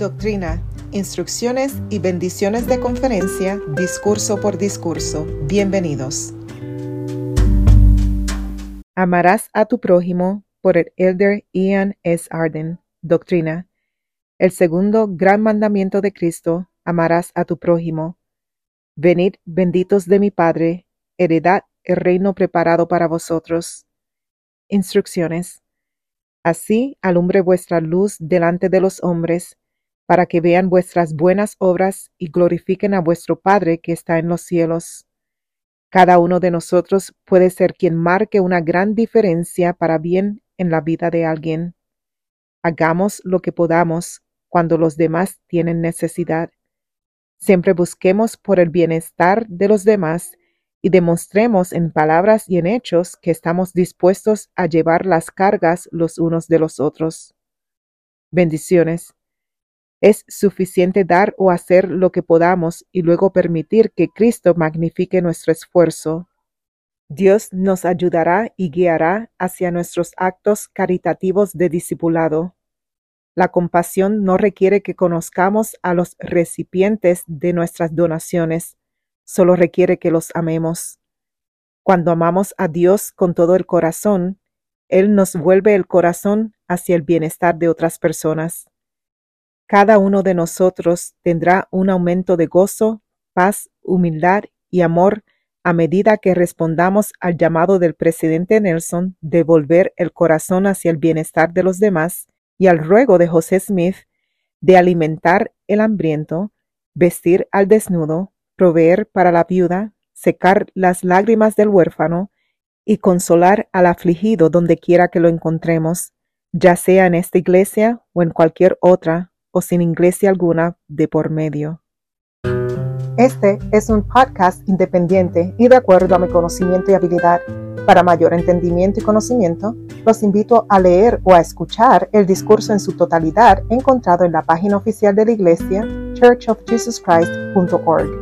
Doctrina, instrucciones y bendiciones de conferencia, discurso por discurso. Bienvenidos. Amarás a tu prójimo por el Elder Ian S. Arden. Doctrina. El segundo gran mandamiento de Cristo, amarás a tu prójimo. Venid benditos de mi Padre, heredad el reino preparado para vosotros. Instrucciones. Así alumbre vuestra luz delante de los hombres, para que vean vuestras buenas obras y glorifiquen a vuestro Padre que está en los cielos. Cada uno de nosotros puede ser quien marque una gran diferencia para bien en la vida de alguien. Hagamos lo que podamos cuando los demás tienen necesidad. Siempre busquemos por el bienestar de los demás y demostremos en palabras y en hechos que estamos dispuestos a llevar las cargas los unos de los otros. Bendiciones. Es suficiente dar o hacer lo que podamos y luego permitir que Cristo magnifique nuestro esfuerzo. Dios nos ayudará y guiará hacia nuestros actos caritativos de discipulado. La compasión no requiere que conozcamos a los recipientes de nuestras donaciones, solo requiere que los amemos. Cuando amamos a Dios con todo el corazón, Él nos vuelve el corazón hacia el bienestar de otras personas. Cada uno de nosotros tendrá un aumento de gozo, paz, humildad y amor a medida que respondamos al llamado del presidente Nelson de volver el corazón hacia el bienestar de los demás y al ruego de José Smith de alimentar el hambriento, vestir al desnudo, proveer para la viuda, secar las lágrimas del huérfano y consolar al afligido donde quiera que lo encontremos, ya sea en esta iglesia o en cualquier otra o sin iglesia alguna de por medio. Este es un podcast independiente y de acuerdo a mi conocimiento y habilidad. Para mayor entendimiento y conocimiento, los invito a leer o a escuchar el discurso en su totalidad encontrado en la página oficial de la iglesia churchofjesuschrist.org.